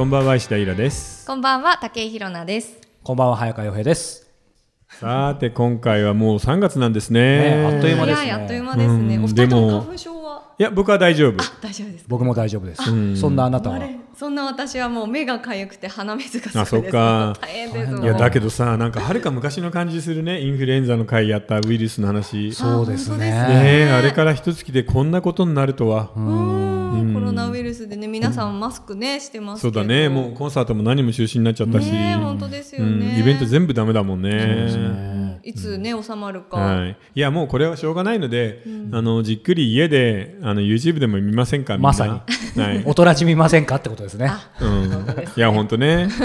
こんばんは石田イラです。こんばんは竹井ひろなです。こんばんは早川洋平です。さて今回はもう3月なんですね。ねあっという間ですね。あっという間ですね。うんお二人とも花粉症はいや僕は大丈夫。大丈夫ですか。僕も大丈夫です。ん。そんなあなたはそんな私はもう目が痒くて鼻水がすごいあです。そっか。大変ですもんいやだけどさなんかはるか昔の感じするね インフルエンザの回やったウイルスの話。そうですね。ねえあれから一月でこんなことになるとは。うん。コロナウイルスでね皆さんマスクねしてますけど。そうだね。もうコンサートも何も中止になっちゃったし、ね本当ですようん、ねイベント全部ダメだもんねいつね収まるか。はい、いやもうこれはしょうがないので、あのじっくり家であの YouTube でも見ませんか？みんな。まさに。はい。おとらち見ませんか？ってことですね。うん、いや本当ね。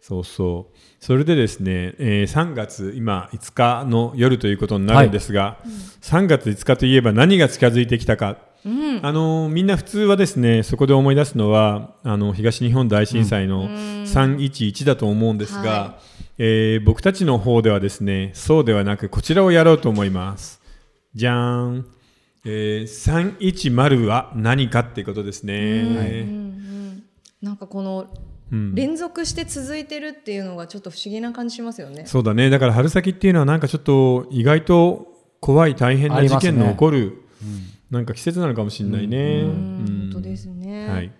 そうそう。それでですね、えー3月今5日の夜ということになるんですが、3月5日といえば何が近づいてきたか、あのみんな普通はですねそこで思い出すのはあの東日本大震災の311だと思うんですが、はえー僕たちの方ではですねそうではなくこちらをやろうと思います。じゃーん、えー、310は何かっていうことですね、なんかこのうん。連続して続いてるっていうのがちょっと不思議な感じしますよね。そうだね。だから春先っていうのはなんかちょっと意外と怖い大変な事件の起こる、なんか季節なのかもしれないね。うん。うん。本当ですね。はい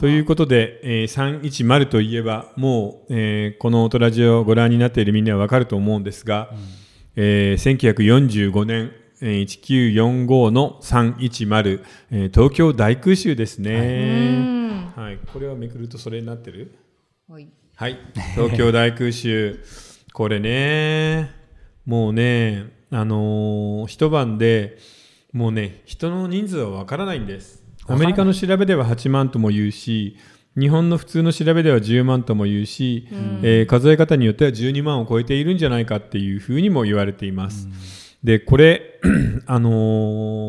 ということで、えー、310といえばもう、えーこの「オトラジオ」をご覧になっているみんなは分かると思うんですが、えー1945年、えー1945の310、えー東京大空襲ですうね、ん。はい。これをめくるとそれになってる？はい。はい、東京大空襲、これね、もうね、あのー一晩でもうね、人の人数はわからないんです。アメリカの調べでは8万とも言うし、日本の普通の調べでは10万とも言うし、えー数え方によっては12万を超えているんじゃないかっていうふうにも言われています。で、これ、あの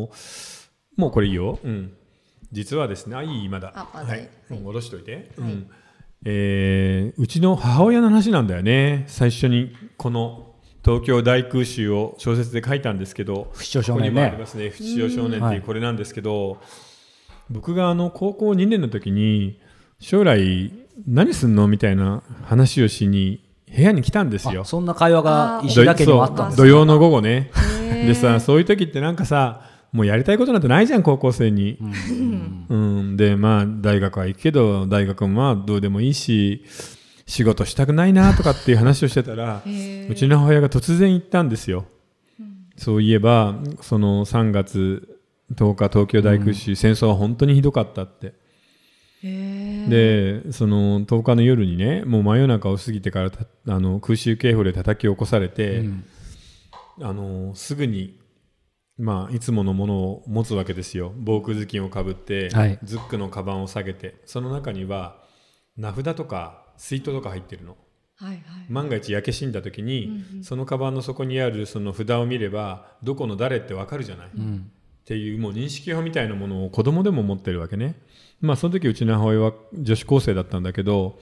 ーもうこれいいよ。うん。実はですね、あ、いい、まだ。はいいい。戻しといて。はいうんえーうちの母親の話なんだよね最初にこの東京大空襲を小説で書いたんですけど不死鳥少ここに年ね。もありますね「不死鳥少年」ってはいいうこれなんですけど、僕があの高校2年の時に将来何すんのみたいな話をしに部屋に来たんですよあ。そんな会話があー石田家にもあったんです土曜の午後ね。でさそういう時ってなんかさもうやりたいことなんてないじゃん高校生に。うん、でまあ大学は行くけど大学もまあどうでもいいし仕事したくないなとかっていう話をしてたらうちの母親が突然言ったんですよ。そういえばその3月10日東京大空襲、戦争は本当にひどかったって。でその10日の夜にねもう真夜中を過ぎてからたあの空襲警報で叩き起こされて、うん。あのすぐに、まあ、いつものものを持つわけですよ。防空頭巾をかぶって、はい。ズックのカバンを下げて。その中には名札とか水筒とか入ってるの。はいはい。万が一焼け死んだ時に、そのカバンの底にあるその札を見ればどこの誰ってわかるじゃない、うんっていうもう認識表みたいなものを子供でも持ってるわけね。まあその時うちの母親は女子高生だったんだけど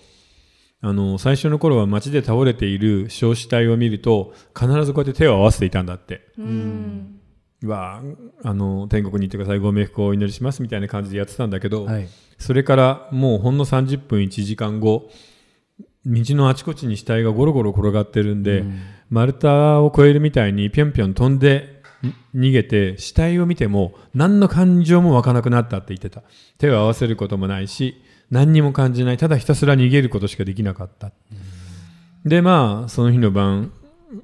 あの最初の頃は街で倒れている焼死体を見ると必ずこうやって手を合わせていたんだって。うんはあの天国に行ってくださいご冥福をお祈りしますみたいな感じでやってたんだけど、はい。それからもうほんの30分1時間後道のあちこちに死体がゴロゴロ転がってるんで、丸太を越えるみたいにぴょんぴょん飛んでん逃げて死体を見ても何の感情も湧かなくなったって言ってた。手を合わせることもないし何にも感じない。ただひたすら逃げることしかできなかった、でまあその日の晩、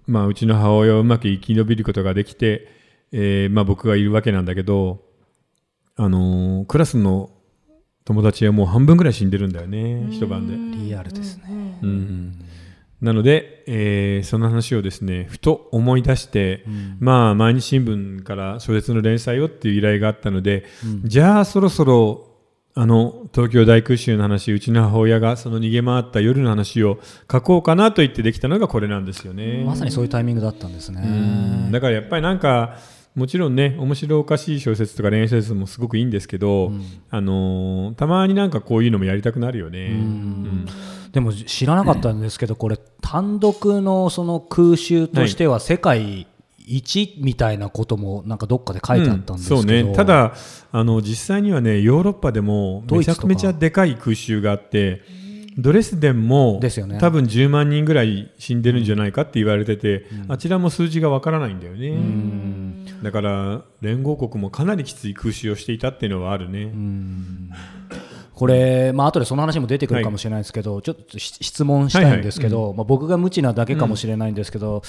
まあ、うちの母親はうまく生き延びることができて、えーまあ、僕がいるわけなんだけど、あのークラスの友達はもう半分ぐらい死んでるんだよね一晩で。リアルですね。うんなので、えーその話をですねふと思い出して、まあ毎日新聞から小説の連載をっていう依頼があったので、じゃあそろそろあの東京大空襲の話うちの母親がその逃げ回った夜の話を書こうかなと言ってできたのがこれなんですよね。まさにそういうタイミングだったんですうね。んだからやっぱりなんかもちろんね面白おかしい小説とか恋愛小説もすごくいいんですけど、あのーたまになんかこういうのもやりたくなるよね。うんでも知らなかったんですけど、これ単独のその空襲としては世界1みたいなこともなんかどっかで書いてあったんですけど、うんそうね。ただあの実際にはねヨーロッパでもめちゃくちゃでかい空襲があってドレスデンもですよね。多分10万人ぐらい死んでるんじゃないかって言われてて、あちらも数字がわからないんだよね、だから連合国もかなりきつい空襲をしていたっていうのはあるね、これ、まあ後でその話も出てくるかもしれないですけど、ちょっとし質問したいんですけど、まあ、僕が無知なだけかもしれないんですけど、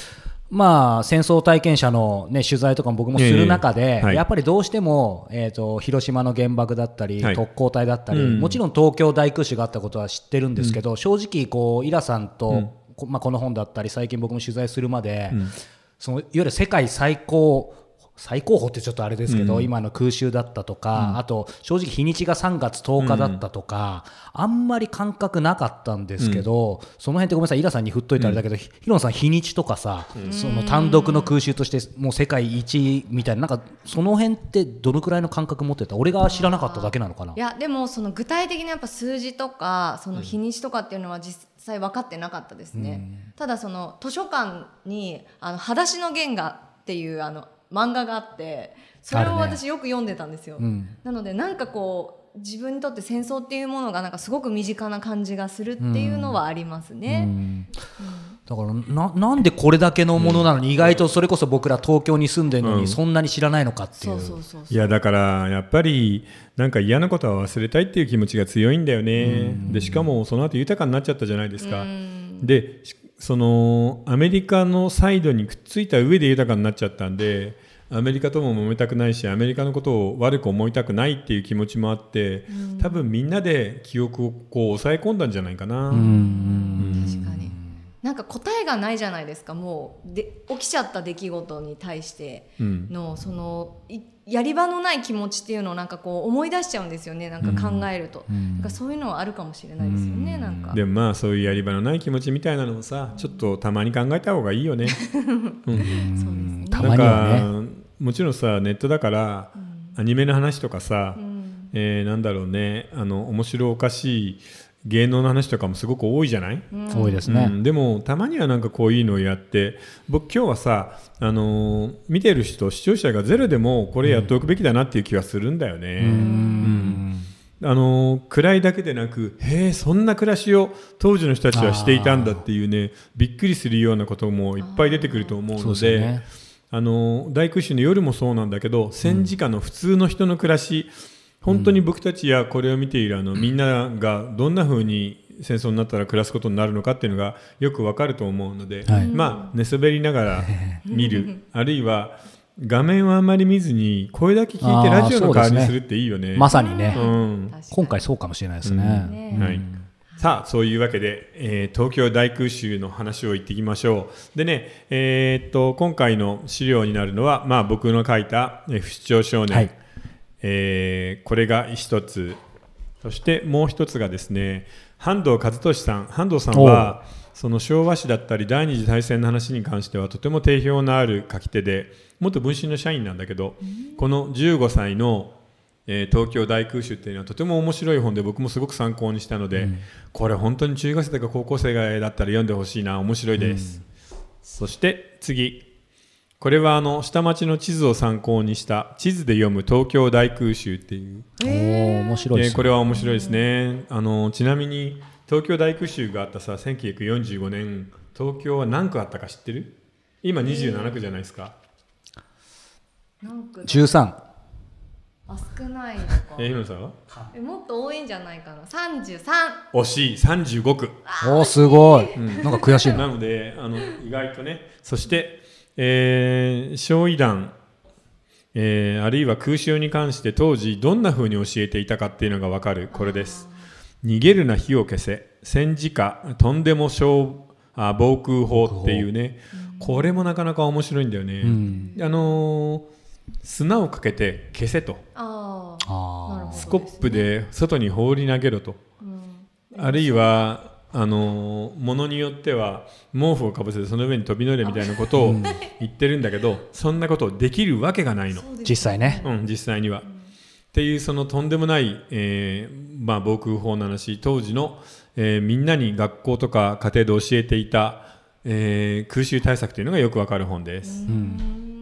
まあ、戦争体験者の、ね、取材とかも僕もする中で、ええはい。やっぱりどうしても、えー、と広島の原爆だったり、はい。特攻隊だったり、うん。もちろん東京大空襲があったことは知ってるんですけど、正直こう、イラさんと、こまあ、この本だったり最近僕も取材するまで、そのいわゆる世界最高最高峰ってちょっとあれですけど、今の空襲だったとか、あと正直日にちが3月10日だったとか、あんまり感覚なかったんですけど、その辺ってごめんなさいイラさんに振っといたらあれだけど、ひヒロンさん日にちとかさ、その単独の空襲としてもう世界一みたいななんかその辺ってどのくらいの感覚持ってた？俺が知らなかっただけなのかな？いやでもその具体的なやっぱ数字とかその日にちとかっていうのは実際分かってなかったですね、ただその図書館に「あの裸足の原画」っていうあの漫画があってそれを私よく読んでたんですよ、ん。なのでなんかこう自分にとって戦争っていうものがなんかすごく身近な感じがするっていうのはありますね、だからななんでこれだけのものなの？に、意外とそれこそ僕ら東京に住んでるのにそんなに知らないのかっていう。そうそうそういやだからやっぱりなんか嫌なことは忘れたいっていう気持ちが強いんだよね、でしかもその後豊かになっちゃったじゃないですか、でしそのアメリカのサイドにくっついた上で豊かになっちゃったんでアメリカとも揉めたくないしアメリカのことを悪く思いたくないっていう気持ちもあって、多分みんなで記憶をこう抑え込んだんじゃないかな。確かになんか答えがないじゃないですか。もうで起きちゃった出来事に対してうん。のそのいやり場のない気持ちっていうのをなんかこう思い出しちゃうんですよね。なんか考えると、なんかそういうのはあるかもしれないですよね、なんか。でもまあそういうやり場のない気持ちみたいなのもさちょっとたまに考えた方がいいよね。そうですね。たまにはね。もちろんさネットだから、アニメの話とかさ、えーなんだろうね。あの面白おかしい芸能の話とかもすごく多いじゃない、多いですね。うん。でもたまにはなんかこういうのをやって僕今日はさ、あのー見てる人視聴者がゼロでもこれやっておくべきだなっていう気はするんだよね。うん。あのー暗いだけでなくへえそんな暮らしを当時の人たちはしていたんだっていうねびっくりするようなこともいっぱい出てくると思うのでですよね。あの大空襲の夜もそうなんだけど戦時下の普通の人の暮らし、本当に僕たちやこれを見ているあのみんながどんな風に戦争になったら暮らすことになるのかっていうのがよくわかると思うので、はい。まあ寝そべりながら 見る。あるいは画面はあんまり見ずに声だけ聞いてラジオの代わりにするっていいよね。まさにね、うん。今回そうかもしれないですね。ねはい、さあそういうわけで、えー東京大空襲の話を言っていきましょう。でね、えーっと今回の資料になるのは、まあ、僕の書いた「えー不死鳥少年」はいえーこれが一つ。そしてもう一つがですね半藤和俊さん。半藤さんはその昭和史だったり第二次大戦の話に関してはとても定評のある書き手で元文春の社員なんだけど、この15歳のえー東京大空襲っていうのはとても面白い本で僕もすごく参考にしたので、これ本当に中学生とか高校生がだったら読んでほしいな面白いです、そして次これはあの下町の地図を参考にした地図で読む東京大空襲っていう、おー面白いですね。えーこれは面白いですね。あのちなみに東京大空襲があったさ1945年東京は何区あったか知ってる？今27区じゃないですか、なんか13。あ少ないのか。えー、日野さんは？えもっと多いんじゃないかな。33惜しい。35区。おーすごい。なんか悔しいな。なのであの意外とね。そして、えー、焼夷弾、えーあるいは空襲に関して当時どんな風に教えていたかっていうのが分かる。これです。逃げるな火を消せ。戦時下とんでも小あ防空法っていうね。これもなかなか面白いんだよね、あのー砂をかけて消せと。スコップで外に放り投げろと、あるいはあのものによっては毛布をかぶせてその上に飛び乗れみたいなことを言ってるんだけど、そんなことできるわけがないの、あ、実際ね。うん、実際には。っていうそのとんでもない、えーまあ、防空法の話当時の、えーみんなに学校とか家庭で教えていた、えー空襲対策というのがよくわかる本です。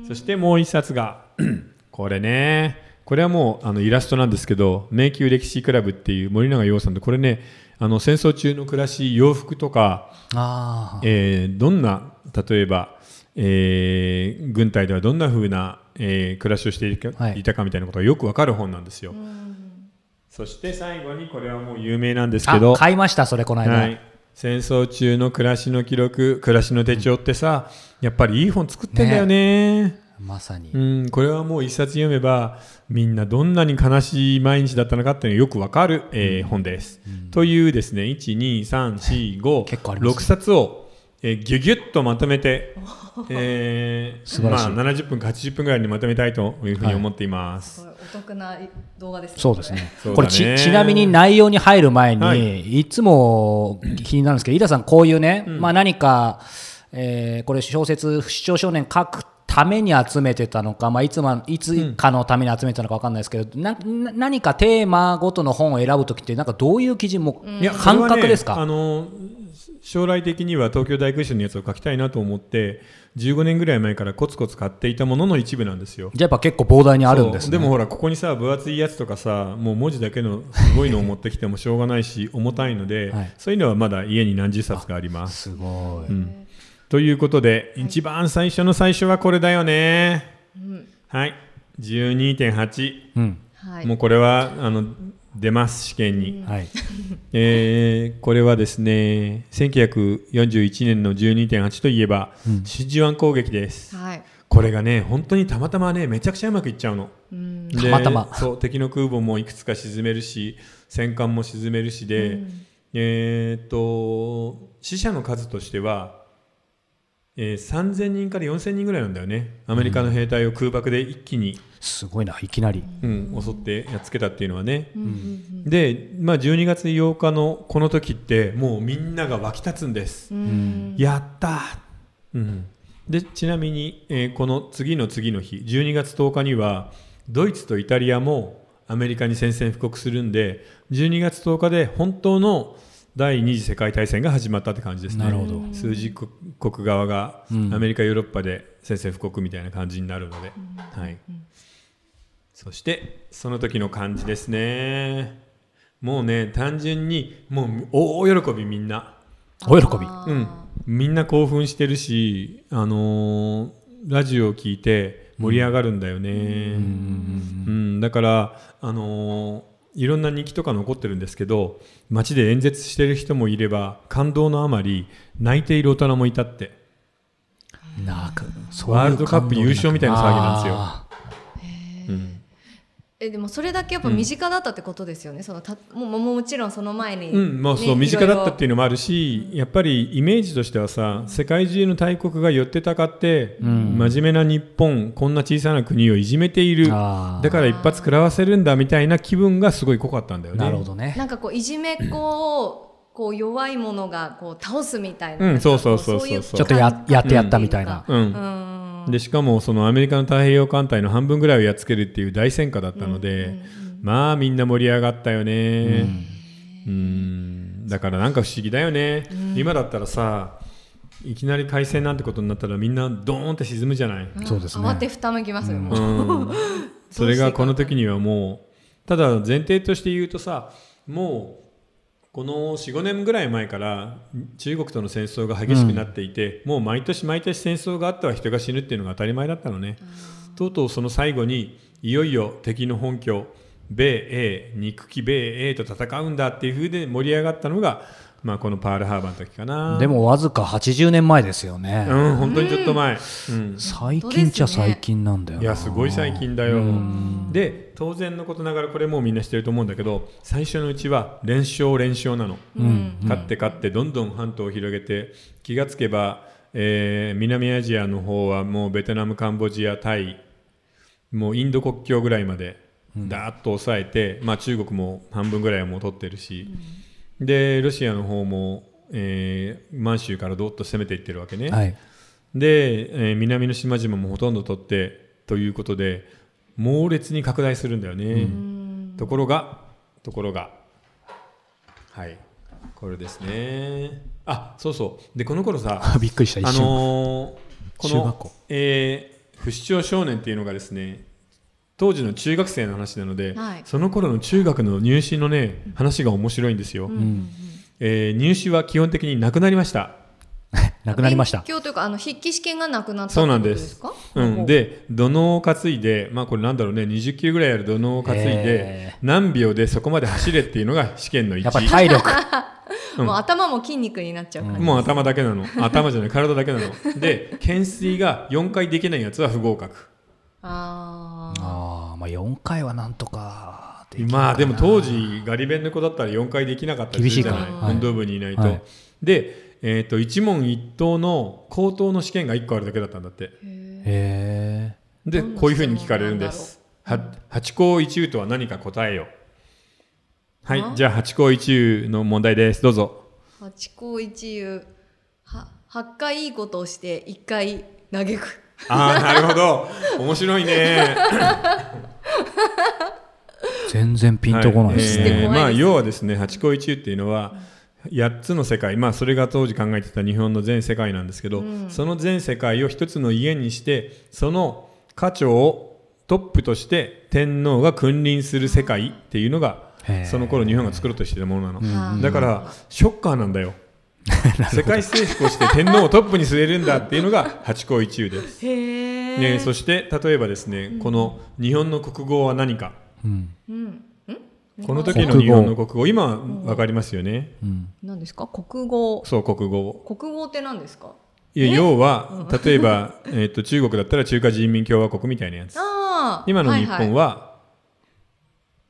そしてもう一冊が これねこれはもうあのイラストなんですけど迷宮歴史クラブっていう森永洋さんでこれねあの戦争中の暮らし洋服とか、あえーどんな例えば、えー軍隊ではどんな風な、えー暮らしをしていた,、はい。い、たかみたいなことがよくわかる本なんですよ、そして最後にこれはもう有名なんですけどあ買いましたそれこの間、はい、戦争中の暮らしの記録暮らしの手帳ってさ、やっぱりいい本作ってんだよねまさに、うん、これはもう一冊読めばみんなどんなに悲しい毎日だったのかっていうのがよくわかる、えー本です、というですね結構あります12345冊を、えーギュギュッとまとめて、えー素晴らしい。まあ、70分か80分ぐらいにまとめたいというふうに思っています、すごいお得な動画ですね。そうですね。これちちなみに内容に入る前に、はい。い、つも気になるんですけど井田さんこういうね、まあ、何か、えーこれ小説「不死鳥少年」書くために集めてたのか、まあ、いつもいつかのために集めてたのか分かんないですけど、なな何かテーマごとの本を選ぶ時ってなんかどういう基準も、いや感覚ですこれはねあか、の将来的には東京大空襲のやつを書きたいなと思って15年ぐらい前からコツコツ買っていたものの一部なんですよ。じゃあやっぱ結構膨大にあるんですね。でもほらここにさ分厚いやつとかさもう文字だけのすごいのを持ってきてもしょうがないし重たいので、はい。そういうのはまだ家に何十冊かあります。すごい、ということで、一番最初の最初はこれだよね。はい。12.8、うん。はい。もうこれはあの出ます試験に。はい、えーこれはですね1941年の12.8といえば、真珠湾攻撃です。はい。これがね本当にたまたまねめちゃくちゃうまくいっちゃうの。でたまたま。そう敵の空母もいくつか沈めるし戦艦も沈めるしで、えーっと死者の数としては、えー3000人から4000人ぐらいなんだよね。アメリカの兵隊を空爆で一気に、すごいないきなり、うん、襲ってやっつけたっていうのはね、で、まあ、12月8日のこの時ってもうみんなが沸き立つんです、やったー、うん、でちなみに、えーこの次の次の日12月10日にはドイツとイタリアもアメリカに宣戦布告するんで12月10日で本当の第二次世界大戦が始まったって感じですね。なるほど。数十国側がアメリカ、ヨーロッパで宣戦布告みたいな感じになるので、はい、そしてその時の感じですね。もうね単純にもう大喜びみんな、お喜び。うん、みんな興奮してるし、あのーラジオを聞いて盛り上がるんだよね、うん。だから、あのーいろんな日記とか残ってるんですけど街で演説してる人もいれば感動のあまり泣いている大人もいたって。なんかそういうワールドカップ優勝みたいな騒ぎなんですよ。あえでもそれだけやっぱ身近だったってことですよね、そのたもうももちろんその前に、うんまあ、そうね身近だったっていいうのもあるしやっぱりイメージとしてはさ世界中の大国が寄ってたかって、真面目な日本こんな小さな国をいじめている。だから一発食らわせるんだみたいな気分がすごい濃かったんだよね。なるほどね。なんかこういじめっ子をこう弱い者がこう倒すみたいな、うんそうそうそうそういそうちょっとややってやったみたいな、うん。でしかもそのアメリカの太平洋艦隊の半分ぐらいをやっつけるっていう大戦果だったので、まあみんな盛り上がったよね。うん。だからなんか不思議だよね、今だったらさいきなり海戦なんてことになったらみんなドーンって沈むじゃない、そうですね。慌てふためきますよ、もう。うん、それがこの時にはもうただ前提として言うとさもうこの45年ぐらい前から中国との戦争が激しくなっていて、もう毎年毎年戦争があっては人が死ぬっていうのが当たり前だったのね、とうとうその最後にいよいよ敵の本拠米英憎き米英と戦うんだっていう風で盛り上がったのが、まあ、このパールハーバーの時かな。でもわずか80年前ですよね、うん本当にちょっと前、うん、最近っちゃ最近なんだよな。いやすごい最近だよ。で当然のことながらこれもうみんな知ってると思うんだけど最初のうちは連勝連勝なの、勝って勝ってどんどん半島を広げて気がつけば、えー南アジアの方はもうベトナムカンボジアタイもうインド国境ぐらいまでダーッと抑えて、まあ、中国も半分ぐらいはもう取ってるし、でロシアの方も、えー満州からどっと攻めていってるわけね。はい。で、えー南の島々もほとんど取ってということで猛烈に拡大するんだよね、ところがところが。はい。これですね。あそうそう。でこの頃さ びっくりした。一あ瞬、のーこのえー不死鳥少年っていうのがですね当時の中学生の話なので、はい。その頃の中学の入試のね話が面白いんですよ、えー入試は基本的になくなりました。なくなりました。勉強というかあの筆記試験がなくなったそうなんです。ことですかうん、で土のうを担いでまあこれなんだろうね20キロぐらいある土のうを担いでへ何秒でそこまで走れっていうのが試験の1やっぱ体力。もう頭も筋肉になっちゃう感じ、もう頭だけなの。頭じゃない体だけなの。で懸垂が4回できないやつは不合格。ああまあ4回はなんとかできるかな。まあでも当時ガリ勉の子だったら4回できなかったりするじゃない。運動部にいないと、はい。で、えー、と一問一答の口頭の試験が1個あるだけだったんだって。へえでこういうふうに聞かれるんです。は八項一憂とは何か答えよはいあじゃあ八項一憂の問題です。どうぞ。八項一憂は8回いいことをして1回嘆くああなるほど。面白いね。全然ピンとこないですね、知って怖いえーまあ要はですね八項一憂っていうのは8つの世界まあそれが当時考えてた日本の全世界なんですけど、その全世界を一つの家にしてその家長をトップとして天皇が君臨する世界っていうのがその頃日本が作ろうとしてたものなの、うん。だからショッカーなんだよ 世界征服をして天皇をトップに据えるんだっていうのが八項一憂です、ね、そして例えばですねこの日本の国語は何か。うん。うん。この時の日本の国語今わかりますよね。うん。何ですか？国語。そう国語。国語って何ですか？いや要は例えば、えー、と中国だったら中華人民共和国みたいなやつ。ああ今の日本は、はいはい、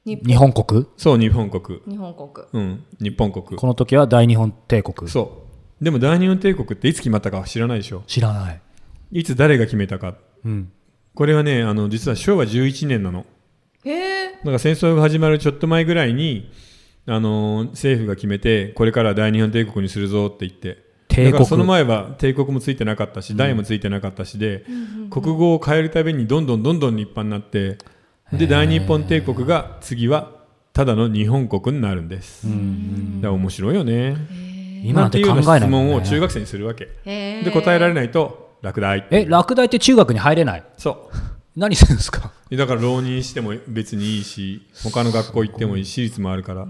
日本。国？そう日本国。日本国。うん日本国。この時は大日本帝国。そう。でも大日本帝国っていつ決まったかは知らないでしょ？知らない、いつ誰が決めたか。うん、これはねあの実は昭和11年なの。へえだから戦争が始まるちょっと前ぐらいにあのー政府が決めてこれから大日本帝国にするぞって言って。帝国。だからその前は帝国もついてなかったし大もついてなかったしで、国語を変えるたびにどんどんどんどん立派になってで大日本帝国が次はただの日本国になるんです、だから面白いよね。今なんていうよう質問を中学生にするわけ。で答えられないと落第。え落第って中学に入れない？そう。何するんですか？だから浪人しても別にいいし他の学校行ってもいい私立もあるから。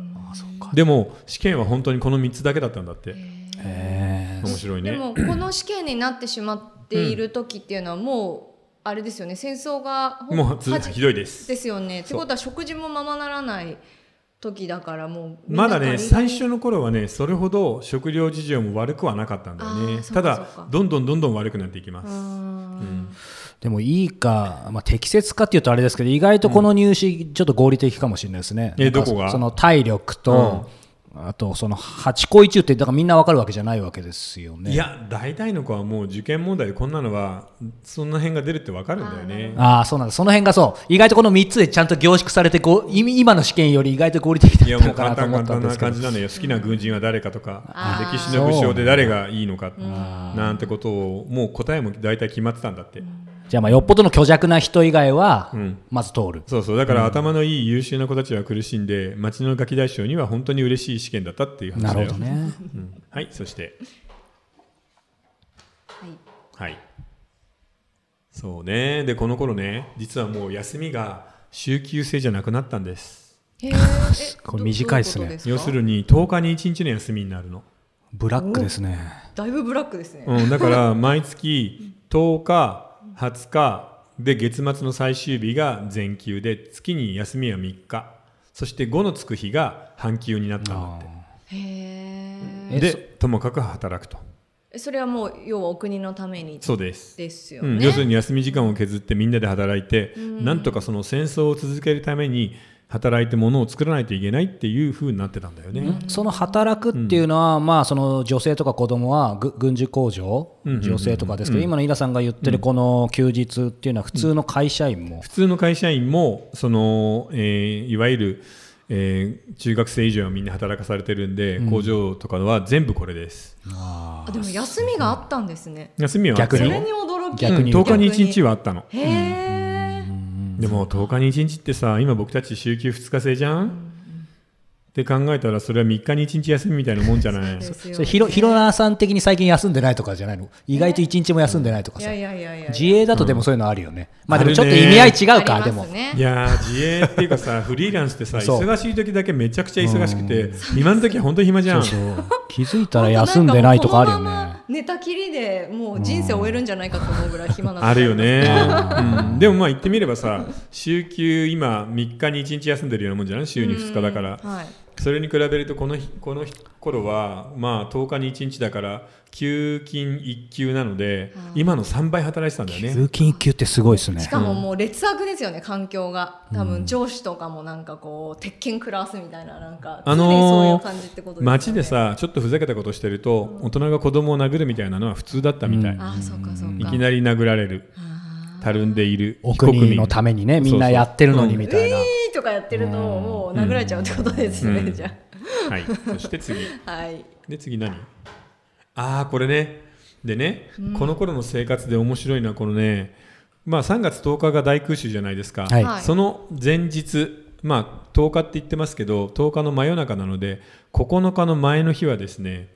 でも試験は本当にこの3つだけだったんだって。へ面白いね。でもこの試験になってしまっている時っていうのはもうあれですよね戦争がほもうひどいです。ですよね。ってことは食事もままならない時だからもうまだね最初の頃はねそれほど食料事情も悪くはなかったんだよあねただどんどんどんどん悪くなっていきます。うん。でもいいか、まあ、適切かっていうとあれですけど意外とこの入試ちょっと合理的かもしれないですね、えどこが？その体力と、あとその8個一ってだからみんなわかるわけじゃないわけですよね。いや大体の子はもう受験問題でこんなのはそんな辺が出るってわかるんだよね。ああそうなんだ。その辺がそう。意外とこの3つでちゃんと凝縮されてこうい今の試験より意外と合理的だいやもうったのかな簡単簡単なと思ったんですけど。感じなのよ。好きな軍人は誰かとか歴史の武将で誰がいいのかなんてことをもう答えも大体決まってたんだってじゃあまあよっぽどの虚弱な人以外はん。まず通る、そうそう。だから頭のいい優秀な子たちは苦しんで町のガキ大将には本当に嬉しい試験だったっていう話だよ。なるほどね。うん。はいそして。はい。はい。そうね。でこの頃ね実はもう休みが週休制じゃなくなったんです。へ えこれ短いっすね。要するに10日に1日の休みになるの、ブラックですね。だいぶブラックですね、うん、だから毎月10日20日。で月末の最終日が全休で月に休みは3日。そして5のつく日が半休になったんだって。へえでともかく働くと。えそれはもう要はお国のためにそうです、うん、ですよね、要するに休み時間を削ってみんなで働いて、なんとかその戦争を続けるために働いて物を作らないといけないっていう風になってたんだよね、その働くっていうのは、まあその女性とか子供はぐ軍需工場、うんうんうん女性とかですけど、今のイラさんが言ってるこの休日っていうのは普通の会社員も、普通の会社員もその、えーいわゆる、えー中学生以上はみんな働かされてるんで、工場とかは全部これです。あでも休みがあったんですね。休みは逆に？驚き。逆に？うん10日に1日ははあったの。へえ、でも10日に1日ってさ今僕たち週休2日制じゃん、って考えたらそれは3日に1日休みみたいなもんじゃない？ですよ。それひろひろなさん的に最近休んでないとかじゃないの？意外と一日も休んでないとかさ。いやいやいやいや自営だとでもそういうのあるよね、まあでもちょっと意味合い違うか、あでも。いやー自営っていうかさ フリーランスってさ忙しい時だけめちゃくちゃ忙しくて今の時は本当に暇じゃん。そうそう。気づいたら休んでないとかあるよね。寝たきりでもう人生終えるんじゃないかと思うぐらい暇なあるよね、あうん、でもまあ言ってみればさ週休今3日に1日休んでるようなもんじゃない？週に2日だから。はいそれに比べるとこの日この頃はまあ10日に1日だから休勤1休なので今の3倍働いてたんだよね。通勤一級ってすごいですね。しかももう劣悪ですよね環境が。多分上司とかもなんかこう鉄拳食らわすみたいななんか常あにそういうの感じってことですよね。ー街でさちょっとふざけたことしてると大人が子供を殴るみたいなのは普通だったみたい、ああそうかそうかいきなり殴られる。たるんでいる。お国のためにねみんなやってるのにみたいな。えーとかやってるともう殴られちゃうってことですね、うん。じゃはい。そして次。あ はい。で次何？ああこれね。でね、この頃の生活で面白いのはこのねまあ3月10日が大空襲じゃないですか、はい。はい。その前日まあ10日って言ってますけど10日の真夜中なので9日の前の日はですね、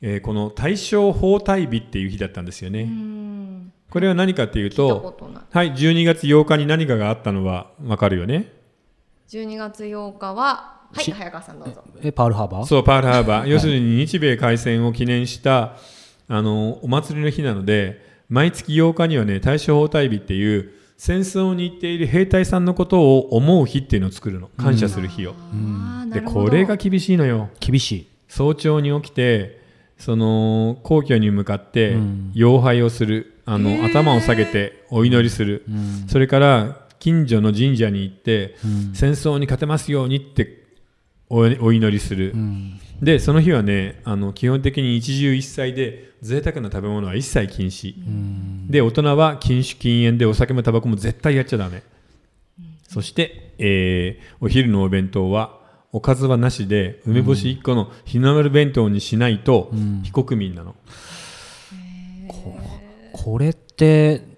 えーこの大正包帯日っていう日だったんですよね、うん。これは何かっていうとはい12月8日に何かがあったのは分かるよね12月8日ははいし早川さんどうぞ。えパールハーバー？そうパールハーバー、要するに日米開戦を記念したあのお祭りの日なので毎月8日にはね大正包帯日っていう戦争に行っている兵隊さんのことを思う日っていうのを作るの。感謝する日を、であーなるほど。これが厳しいのよ。厳しい。早朝に起きてその皇居に向かってうん。妖拝をする。あの、頭を下げてお祈りする、うん。それから近所の神社に行って、うん。戦争に勝てますようにっておお祈りする、うん。でその日はねあの基本的に一汁一菜で贅沢な食べ物は一切禁止、うん。で大人は禁酒禁煙でお酒もタバコも絶対やっちゃダメ、そして、えーお昼のお弁当はおかずはなしで梅干し1個の日の丸弁当にしないとん。非国民なの、これって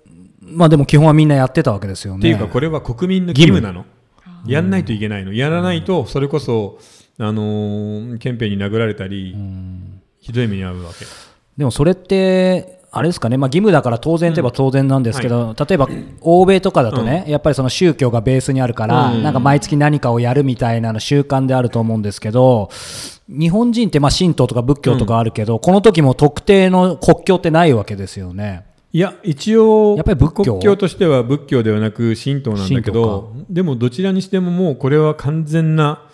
まあでも基本はみんなやってたわけですよね。っていうかこれは国民の義務なの。やんないといけないの。やらないとそれこそ、あのー憲兵に殴られたり、うん。ひどい目に遭うわけ。でもそれってあれですかね、まあ、義務だから当然といえば当然なんですけど、例えば欧米とかだとね、やっぱりその宗教がベースにあるから、うん。なんか毎月何かをやるみたいなの習慣であると思うんですけど日本人ってまあ神道とか仏教とかあるけど、この時も特定の国境ってないわけですよね。いや一応やっぱり仏教？国教としては仏教ではなく神道なんだけどでもどちらにしてももうこれは完全な、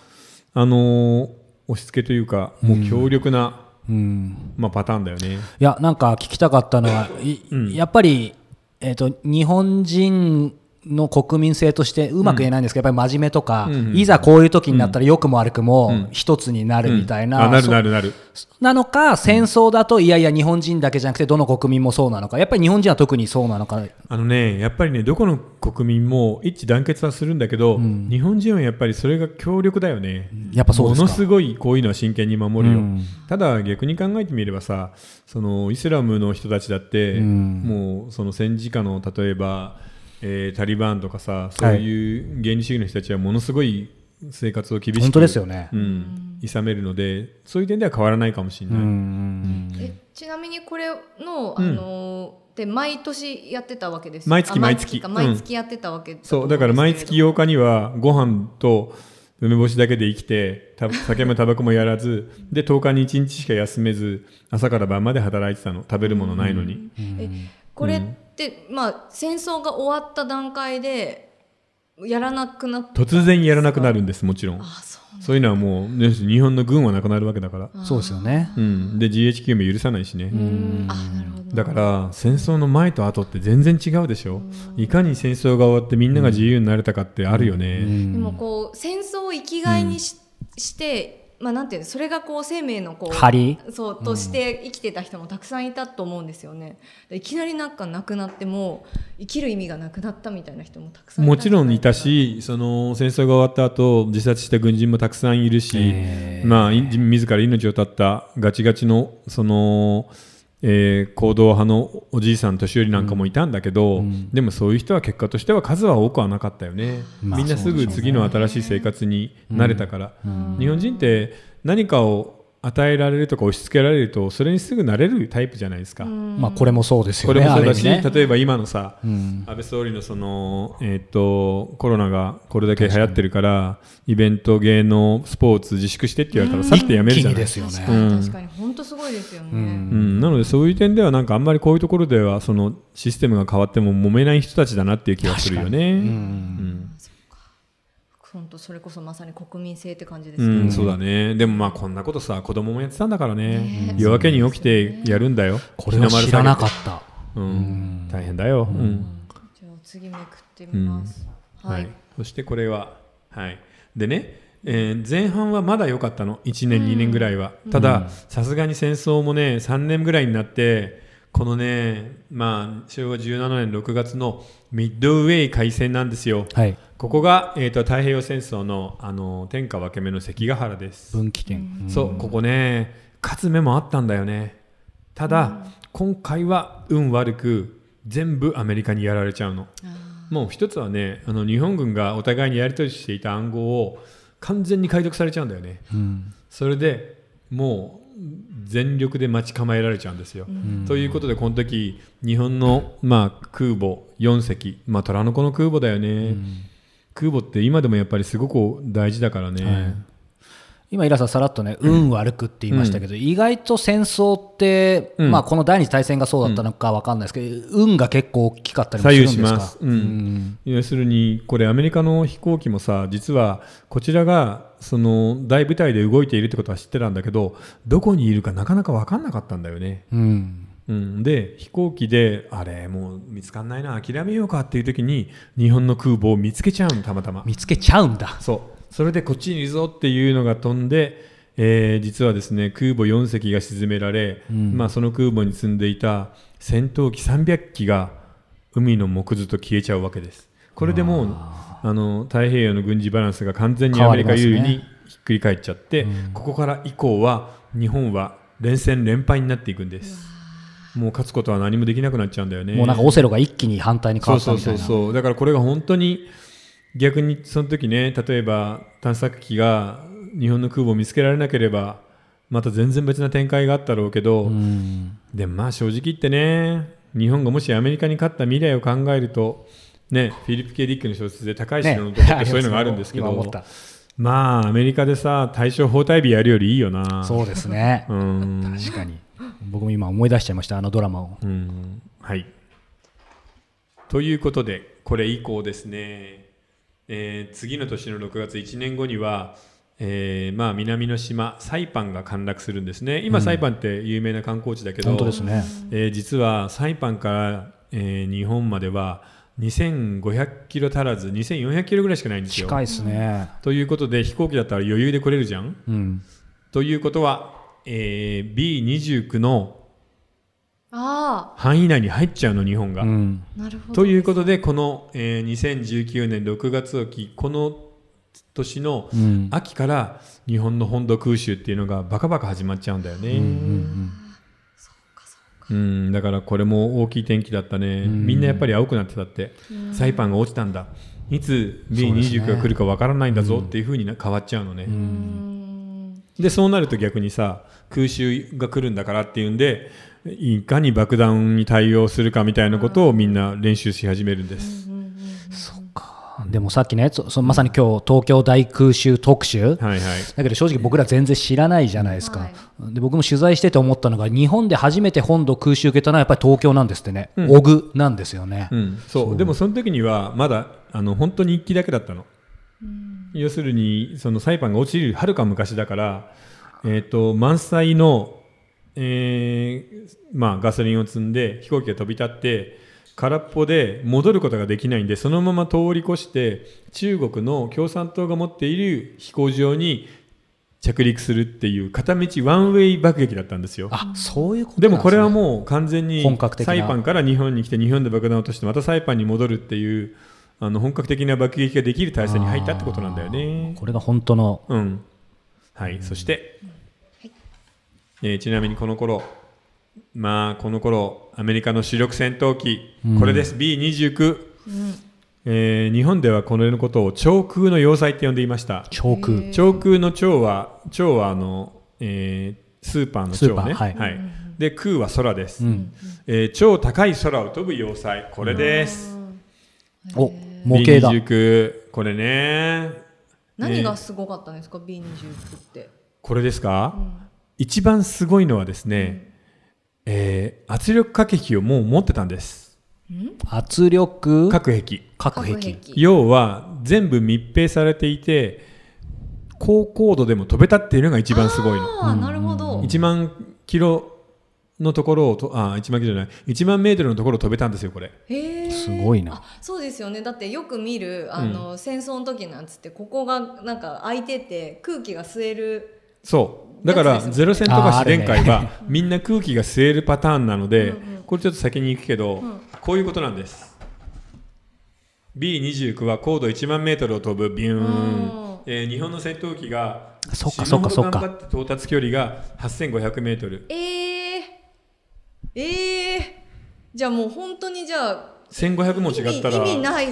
あのー押し付けというかもう強力な、うん。まあ、パターンだよね。いやなんか聞きたかったのは、いやっぱり、えー、と日本人の国民性としてうまく言えないんですけど、やっぱり真面目とか、うん。うん。いざこういう時になったら良くも悪くも一つになるみたいな、あなるそなるなる。なのか戦争だといやいや日本人だけじゃなくてどの国民もそうなのかやっぱり日本人は特にそうなのか。あのねやっぱりねどこの国民も一致団結はするんだけど、日本人はやっぱりそれが強力だよね。やっぱそうですか。ものすごいこういうのは真剣に守るよ、うん。ただ逆に考えてみればさそのイスラムの人たちだって、ん。もうその戦時下の例えば、えータリバンとかさそういう原理主義の人たちはものすごい生活を厳しく本当ですよね。うん、諌めるのでそういう点では変わらないかもしれない、えちなみにこれの、あのーで毎年やってたわけですよ。毎月あ毎月。か毎月やってたわけそうだから毎月8日にはご飯と梅干しだけで生きてた酒もタバコもやらず で10日に1日しか休めず朝から晩まで働いてたの。食べるものないのに、えこれって、まあ戦争が終わった段階でやらなくなった突然やらなくなるんですもちろん。あそうそういうのはもうね日本の軍はなくなるわけだから、そうですよね。うん、で GHQ も許さないしね、あなるほど。だから戦争の前と後って全然違うでしょ？いかに戦争が終わってみんなが自由になれたかってあるよね、でもこう戦争を生きがいにし,、してまあなんていうのそれがこう生命のこう針そうとして生きてた人もたくさんいたと思うんですよね。でいきなりなんかなくなっても生きる意味がなくなったみたいな人もたくさんもちろんいたしその戦争が終わった後自殺した軍人もたくさんいるし、まあ、い自ら命を絶ったガチガチのその、えー行動派のおじいさん年寄りなんかもいたんだけど、でもそういう人は結果としては数は多くはなかったよね、まあみんなすぐ次の新しい生活に慣れたから、日本人って何かを与えられるとか押し付けられるとそれにすぐ慣れるタイプじゃないですか、まあこれもそうですよねこれもそうだし、ね。例えば今のさ、ん。安倍総理のその、えー、とコロナがこれだけ流行ってるからイベント芸能スポーツ自粛してって言われたらさってやめるじゃないですよね。確かに確かに本当すごいですよね、うん、なのでそういう点ではなんかあんまりこういうところではそのシステムが変わっても揉めない人たちだなっていう気がするよね。うん本当それこそまさに国民性って感じでうんすね、そうだね。でもまあこんなことさ子供もやってたんだからね。ね夜明けに起きてやるんだよ。これは知らなかっったた、うん、大変だよ、うん。じゃあ次めくってみます、ははい。い、そしてこれは、はい、でね、えー前半はまだ良かったの。1年、2年ぐらいは。たださすがに戦争もね3年ぐらいになってこのね、まあ、昭和17年6月のミッドウェー海戦なんですよ。はい。ここが、えー、と太平洋戦争のあの天下分け目の関ヶ原です、分岐点。そうここね勝つ目もあったんだよね。ただ、今回は運悪く全部アメリカにやられちゃうの。もう一つはねあの日本軍がお互いにやり取りしていた暗号を完全に解読されちゃうんだよね。うん。それでもう全力で待ち構えられちゃうんですよ。ということでこの時日本の、まあ、空母4隻、まあ、虎の子の空母だよね、空母って今でもやっぱりすごく大事だからね、はい今、イラさん、さらっとね、運悪くって言いましたけど、意外と戦争って、うん。まあ、この第二次大戦がそうだったのか分かんないですけど、運が結構大きかったりも左するんですか？右します、うん。要するにこれアメリカの飛行機もさ実はこちらがその大部隊で動いているってことは知ってたんだけどどこにいるかなかなか分かんなかったんだよね。うん。うん、で飛行機であれもう見つかんないな諦めようかっていう時に日本の空母を見つけちゃうのたまたま。見つけちゃうんだ。そうそれでこっちにいるぞっていうのが飛んで、えー実はですね空母4隻が沈められ、まあ、その空母に積んでいた戦闘機300機が海の木図と消えちゃうわけです。これでもうあ。の太平洋の軍事バランスが完全にアメリカ有利にひっくり返っちゃって、ここから以降は日本は連戦連敗になっていくんです。もう勝つことは何もできなくなっちゃうんだよね。もうなんかオセロが一気に反対に変そうそうわったみたいうな。そそう。だからこれが本当に逆にその時ね例えば探索機が日本の空母を見つけられなければまた全然別な展開があったろうけど、うんでもまあ正直言ってね日本がもしアメリカに勝った未来を考えるとねフィリップ・ケ・ディックの小説で高い城のとこってそういうのがあるんですけど、今思ったまあアメリカでさ大正包帯日やるよりいいよなそうですね。うん確かに。僕も今思い出しちゃいました、あのドラマを。うんはい。ということで、これ以降ですね、えー次の年の6月、1年後には、えーまあ、南の島、サイパンが陥落するんですね。今、サイパンって有名な観光地だけど、本当ですね。えー実はサイパンから、えー日本までは2500キロ足らず、2400キロぐらいしかないんですよ。近いですね。ということで、飛行機だったら余裕で来れるじゃん。うん。ということは、えー B29 のあ範囲内に入っちゃうの、日本が。うん。あなるほどということでこの、えー2019年6月をきこの年のうん。秋から日本の本土空襲っていうのがバカバカ始まっちゃうんだよね。うんだからこれも大きい転機だったね、みんなやっぱり青くなってたって、サイパンが落ちたんだ。いつ B29 が来るかわからないんだぞっていうふうにな変わっちゃうのね、うんでそうなると逆にさ空襲が来るんだからっていうんでいかに爆弾に対応するかみたいなことをみんな練習し始めるんです。でもさっきね、そそまさに今日東京大空襲特集、はいはい。だけど正直僕ら全然知らないじゃないですか、はい。で僕も取材してて思ったのが日本で初めて本土空襲受けたのはやっぱり東京なんですってね、小具なんですよね、うん、そう。でもその時にはまだあの本当に1機だけだったの。要するにそのサイパンが落ちるはるか昔だから、えー、と満載の、えーまあ、ガソリンを積んで飛行機が飛び立って空っぽで戻ることができないんでそのまま通り越して中国の共産党が持っている飛行場に着陸するっていう片道ワンウェイ爆撃だったんですよ。あそういうことでなんもこれはもう完全に本格的なサイパンから日本に来て日本で爆弾を落としてまたサイパンに戻るっていうあの本格的な爆撃ができる体制に入ったってことなんだよね。これが本当のうん。はい。そして、えーちなみにこの頃、まあこの頃アメリカの主力戦闘機、これです。B29、えー日本ではこれのことを長空の要塞って呼んでいました。長空。長空の長は長はあの、えースーパーの長ね。パーはい。で空は空です、ん。えー超高い空を飛ぶ要塞。これです、お模型だ。B29 これね。何がすごかったんですか？B29 って。これですか、一番すごいのはですね、えー圧力隔壁をもう持ってたんです。圧力？各壁。隔壁。壁。要は全部密閉されていて高高度でも飛べたっていうのが一番すごいの。ああなるほど。1万キロのところをとあ1万キロじゃない。1万メートルのところを飛べたんですよこれ。へえすごいな。あそうですよね。だってよく見るあの、戦争の時なんつってここがなんか開いてて空気が吸えるそう。だからゼロ戦とかあーあるね。試練会はみんな空気が吸えるパターンなのでこれちょっと先に行くけどこういうことなんです。B29 は高度1万メートルを飛ぶビューン、えー日本の戦闘機がそっか死ぬほどそっか。そっか頑張って到達距離が8500メートル。えー、えー、じゃあもう本当にじゃあ1500も違ったら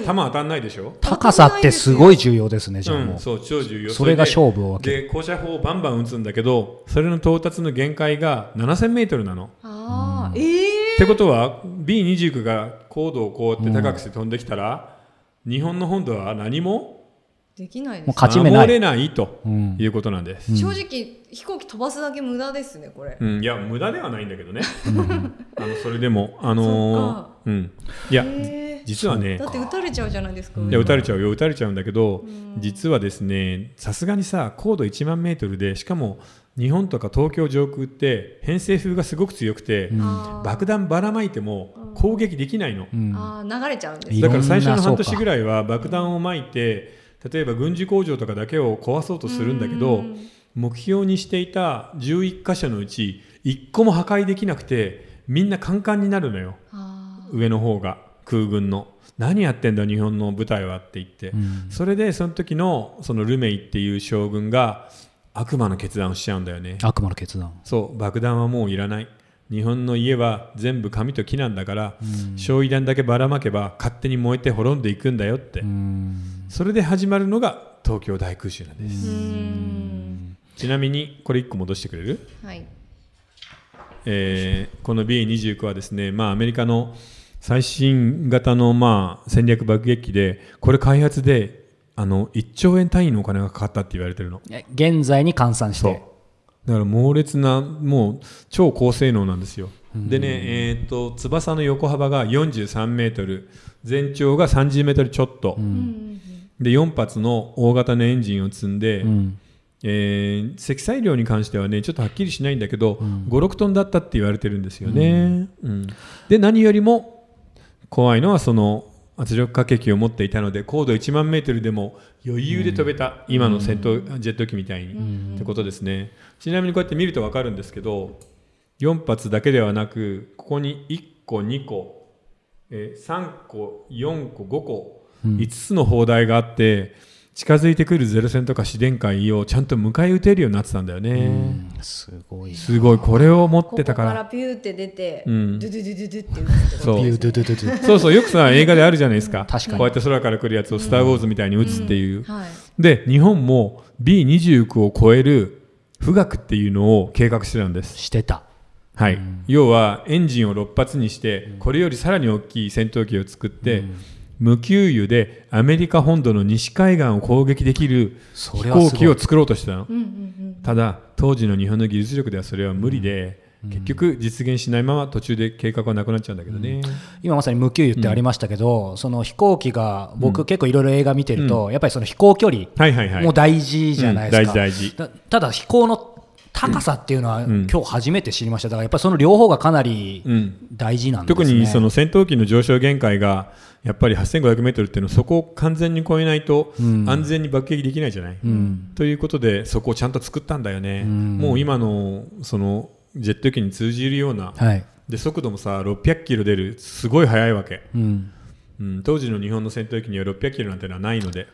弾当たんないでしょ？高さってすごい重要ですねじゃあうん、もう。そう超重要。それが勝負を分ける。で放射砲をバンバン撃つんだけどそれの到達の限界が7000メートルなの。ああ、えー。ってことは B29 が高度をこうやって高くして飛んできたら、日本の本土は何もできないですもう勝ち目ない。守れないとうん。いうことなんです、正直飛行機飛ばすだけ無駄ですねこれ、うん。いや無駄ではないんだけどね、あのそれでもあのーうん。いやえ実はねー、だって撃たれちゃうじゃないですか、いや撃たれちゃうよ。撃たれちゃうんだけど実はですねさすがにさ高度1万メートルでしかも日本とか東京上空って偏西風がすごく強くて、あー。爆弾ばらまいても攻撃できないの、うん。あー流れちゃうんですいだから最初の半年ぐらいは爆弾をまいて例えば軍事工場とかだけを壊そうとするんだけど目標にしていた11箇所のうち1個も破壊できなくてみんなカンカンになるのよ。あ上の方が空軍の。何やってんだ日本の部隊はって言って、それでその時のそのルメイっていう将軍が悪魔の決断をしちゃうんだよね。悪魔の決断。そう爆弾はもういらない。日本の家は全部紙と木なんだから、焼夷弾だけばらまけば勝手に燃えて滅んでいくんだよって、うんそれで始まるのが東京大空襲なんです、ちなみにこれ1個戻してくれる、はい。えーこの B29 はですね、まあ、アメリカの最新型のまあ戦略爆撃機でこれ開発であの1兆円単位のお金がかかったって言われてるの。え現在に換算しそう。てだから猛烈なもう超高性能なんですよ。でねえー、と翼の横幅が43メートル全長が30メートルちょっと、で4発の大型のエンジンを積んで、うん。えー積載量に関してはねちょっとはっきりしないんだけど、56トンだったって言われてるんですよね、うん。で何よりも怖いのはその圧力掛け機を持っていたので高度1万メートルでも余裕で飛べた、今の戦闘ジェット機みたいに、ってことですね。ちなみにこうやって見ると分かるんですけど4発だけではなくここに1個2個、えー3個4個5個、5つの砲台があって近づいてくるゼロ戦とか試電会をちゃんと迎え撃てるようになってたんだよね、すごいすごい。これを持ってたかかららピューって出て、うん。ドゥドゥドゥドゥってそう。ビュードゥドゥドゥドゥ。そうそう。よくさ映画であるじゃないですか。確かに。こうやって空から来るやつを「スター・ウォーズ」みたいに撃つっていう、はい。で日本も B29 を超える富岳っていうのを計画してたんです。してた。はい、要はエンジンを6発にしてこれよりさらに大きい戦闘機を作って、無給油でアメリカ本土の西海岸を攻撃できる飛行機を作ろうとしてたの、うんうんうん。ただ当時の日本の技術力ではそれは無理で、結局実現しないまま途中で計画はなくなっちゃうんだけどね、今まさに無給油ってありましたけど、その飛行機が僕結構いろいろ映画見てると、やっぱりその飛行距離も大事じゃないですか、うん大事大事。だただ飛行の高さっていうのは、ん。今日初めて知りました。だからやっぱりその両方がかなりうん。大事なんですね、特にその戦闘機の上昇限界がやっぱり8500メートルっていうのはそこを完全に超えないと安全に爆撃できないじゃない、ということでそこをちゃんと作ったんだよね、もう今のそのジェット機に通じるような、はい、で速度もさ600キロ出る。すごい速いわけ、うん、うん、当時の日本の戦闘機には600キロなんてのはないので。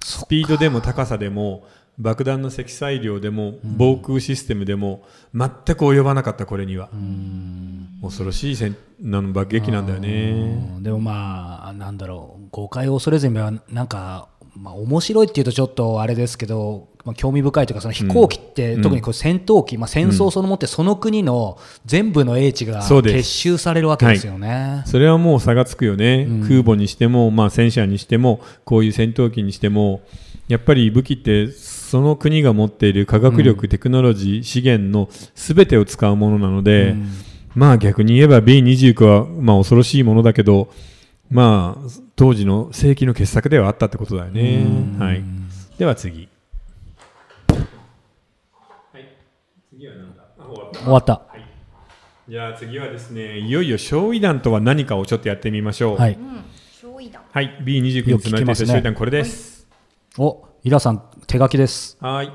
スピードでも高さでも爆弾の積載量でも防空システムでも全く及ばなかったこれには恐ろしい戦なの爆撃なんだよね。うんでもまあなんだろう。誤解を恐れずにはなんか、まあ、面白いっていうとちょっとあれですけど、まあ、興味深いというかその飛行機って、うん特にこう戦闘機、まあ、戦争そのもってその国の全部の英知が結集されるわけですよね。それはもう差がつくよね、うん。空母にしても、まあ、戦車にしてもこういう戦闘機にしてもやっぱり武器ってその国が持っている科学力、テクノロジー資源の全てを使うものなので、うんまあ逆に言えば B29 はまあ恐ろしいものだけどまあ当時の世紀の傑作ではあったってことだよね、はい、では次。はい。次は何だ？あ終わった。終わった。じゃあ次はですねいよいよ焼夷弾とは何かをちょっとやってみましょう。はい。うん。焼夷弾はい。B29 に積まれていた焼夷弾これです。お、イラさん手書きです。はい。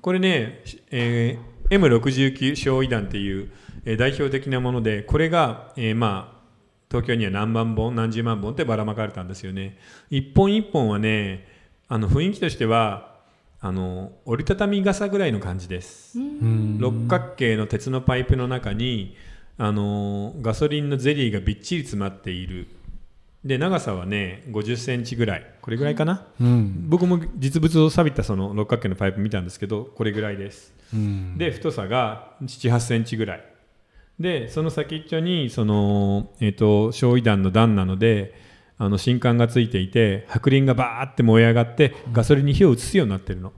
これね、えー M69 焼夷弾っていう、えー代表的なものでこれが、えーまあ東京には何万本何十万本ってばらまかれたんですよね。一本一本はねあの雰囲気としてはあの折りたたみ傘ぐらいの感じです。うん。六角形の鉄のパイプの中にあのガソリンのゼリーがびっちり詰まっている。で長さはね50センチぐらい。これぐらいかな、うん。僕も実物を錆びたその六角形のパイプ見たんですけどこれぐらいです。うん。で太さが78センチぐらいでその先っちょにその、えー、と焼夷弾の弾なのであの新管がついていて白リンがバーって燃え上がってガソリンに火を移すようになってるの、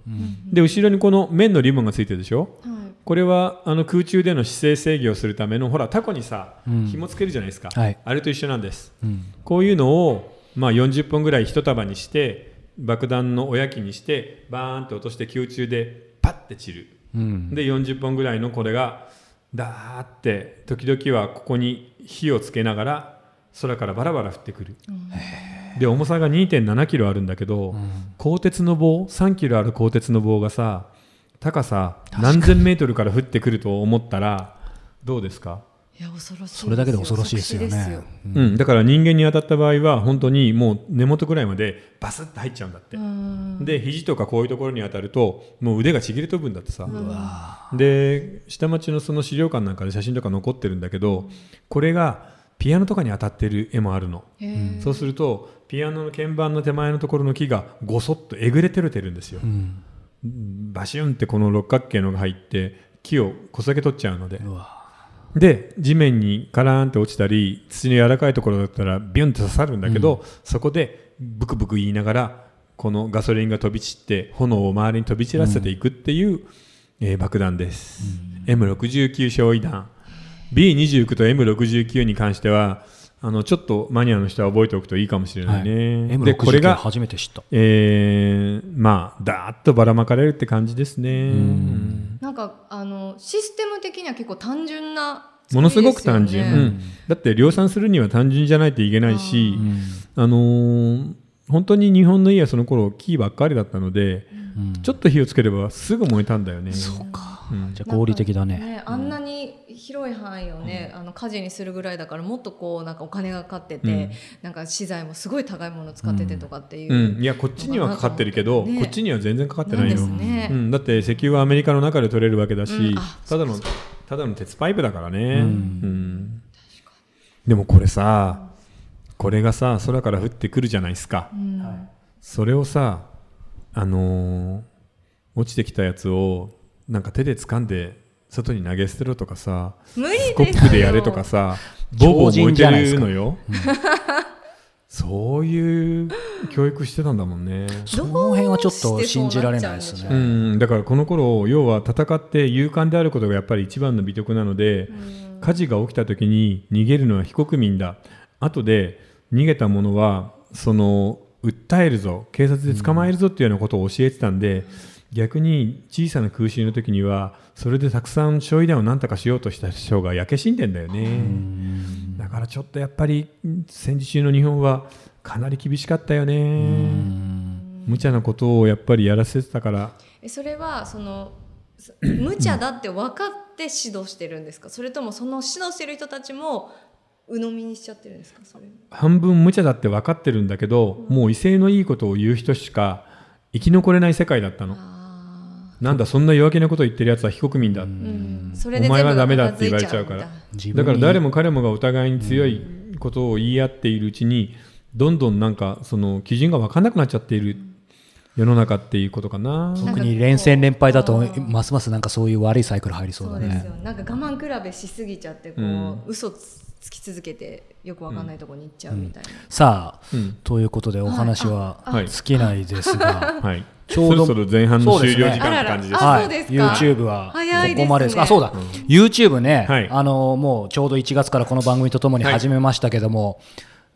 で後ろにこの面のリボンがついてるでしょ？はい。これはあの空中での姿勢制御をするためのほらタコにさうん。紐つけるじゃないですか、はい。あれと一緒なんです。うん。こういうのを、まあ、40本ぐらい一束にして爆弾のおやきにしてバーンと落として空中でパッて散る。うん。で40本ぐらいのこれがダーって時々はここに火をつけながら空からバラバラ降ってくる、で重さが2 7キロあるんだけど、鋼鉄の棒3キロある鋼鉄の棒がさ高さ何千メートルから降ってくると思ったらどうですか？いや恐ろしいですよ。それだけで恐ろしいですよね。うん、だから人間に当たった場合は本当にもう根元ぐらいまでバスッと入っちゃうんだって、うん。で肘とかこういうところに当たるともう腕がちぎれ飛ぶんだってさ、で下町のその資料館なんかで写真とか残ってるんだけどこれがピアノとかに当たってる絵もあるの、そうするとピアノの鍵盤の手前のところの木がごそっとえぐれてるてるんですよ。ー、うん。バシュンってこの六角形のが入って木をこそげ取っちゃうので。うわで地面にカラーンって落ちたり土の柔らかいところだったらビュンって刺さるんだけど、そこでブクブク言いながらこのガソリンが飛び散って炎を周りに飛び散らせていくっていう、えー爆弾です、M69 焼夷弾。B29 と M69 に関してはあのちょっとマニアの人は覚えておくといいかもしれないね、でこれ M69 が、初めて知った。えーまあダーッとばらまかれるって感じですね、うん。なんかあのシステム的には結構単純なものすごく単純、うん。だって量産するには単純じゃないといけないし、うん。あのー本当に日本の家はその頃木ばっかりだったので、うん。ちょっと火をつければすぐ燃えたんだよね。そうか。うん。じゃあ合理的だね。ねあんなに広い範囲をね、あの火事にするぐらいだからもっとこうなんかお金がかかってて、うん。なんか資材もすごい高いものを使っててとかっていう、うん、いやこっちにはかかってるけど、ねこっちには全然かかってないよ、すね、うん、だって石油はアメリカの中で取れるわけだし、うん。あただのただの鉄パイプだからね、うん。うん。でもこれさこれがさ空から降ってくるじゃないですか、うん。それをさあのー落ちてきたやつをなんか手で掴んで外に投げ捨てろとかさ無理スコップでやれとかさボーボー燃えてるのよ、そういう教育してたんだもんね。その辺はちょっと信じられないですどう。ん、だからこの頃要は戦って勇敢であることがやっぱり一番の美徳なので、火事が起きた時に逃げるのは非国民だ後で逃げた者はその訴えるぞ警察で捕まえるぞっていうようなことを教えてたんで、逆に小さな空襲の時にはそれでたくさん焼夷弾を何とかしようとした人が焼け死んでんだよね。だからちょっとやっぱり戦時中の日本はかなり厳しかったよね。無茶なことをやっぱりやらせてたからえそれはそのす無茶だって分かって指導してるんですか？それともその指導してる人たちも鵜呑みにしちゃってるんですかそれ。半分無茶だって分かってるんだけど、もう威勢のいいことを言う人しか生き残れない世界だったの。あなんだそんな弱気なことを言ってるやつは非国民だ、お前はダメだって言われちゃうから。だから誰も彼もがお互いに強いことを言い合っているうちにどんどんなんかその基準が分かんなくなっちゃっている世の中っていうことかな。特に連戦連敗だとますますなんかそういう悪いサイクル入りそうだそうですよ。ね。なんか我慢比べしすぎちゃってこう、うん。嘘つつき続けてよくわかんないところに行っちゃうみたいな、さあ、うん。ということでお話ははい。尽きないですが、はい、ちょうどそろそろ前半の終了時間って感じです。あはい YouTube はここまでです。あ、そうだ。YouTube ね、はい。あのもうちょうど1月からこの番組とともに始めましたけども、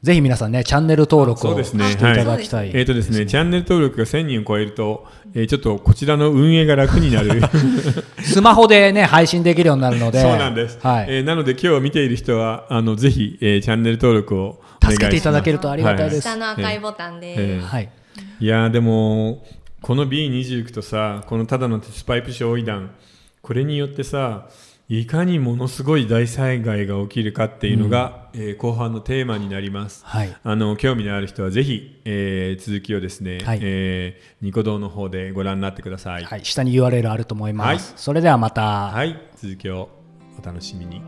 ぜひ皆さんねチャンネル登録をしそうですね。ていただきたい。えーとですね、チャンネル登録が1000人を超えると、えーちょっとこちらの運営が楽になる。スマホでね配信できるようになるので、そうなんです、はい。えーなので今日見ている人はあのぜひ、えーチャンネル登録をお願いします。助けていただけるとありがたいです。下の赤いボタンで、えーはい。いやーでもこの B29 とさこのただの鉄パイプ焼夷弾これによってさいかにものすごい大災害が起きるかっていうのが、えー後半のテーマになります。はい。あの興味のある人はぜひ、えー続きをですね、はいえーニコ動の方でご覧になってください。はい。下に URL あると思います。はいそれではまた。はい、続きをお楽しみに。